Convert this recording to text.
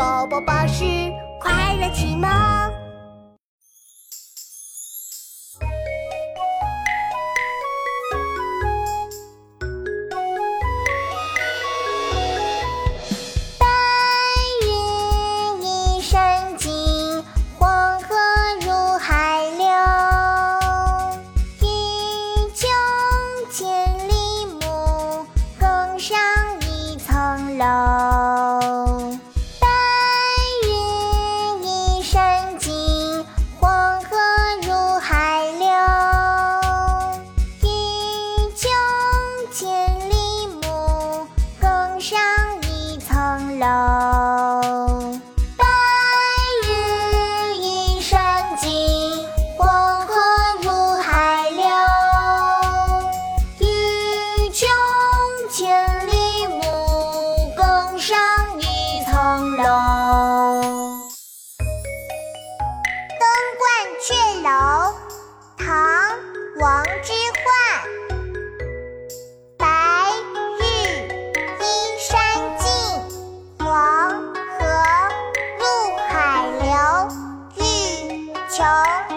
宝宝巴士快乐启蒙。白云依山尽，黄河入海流。欲穷千里目，更上一层楼。楼。白云依山尽，黄河入海流。欲穷千里目，更上一层楼。登鹳雀楼，唐·王之球。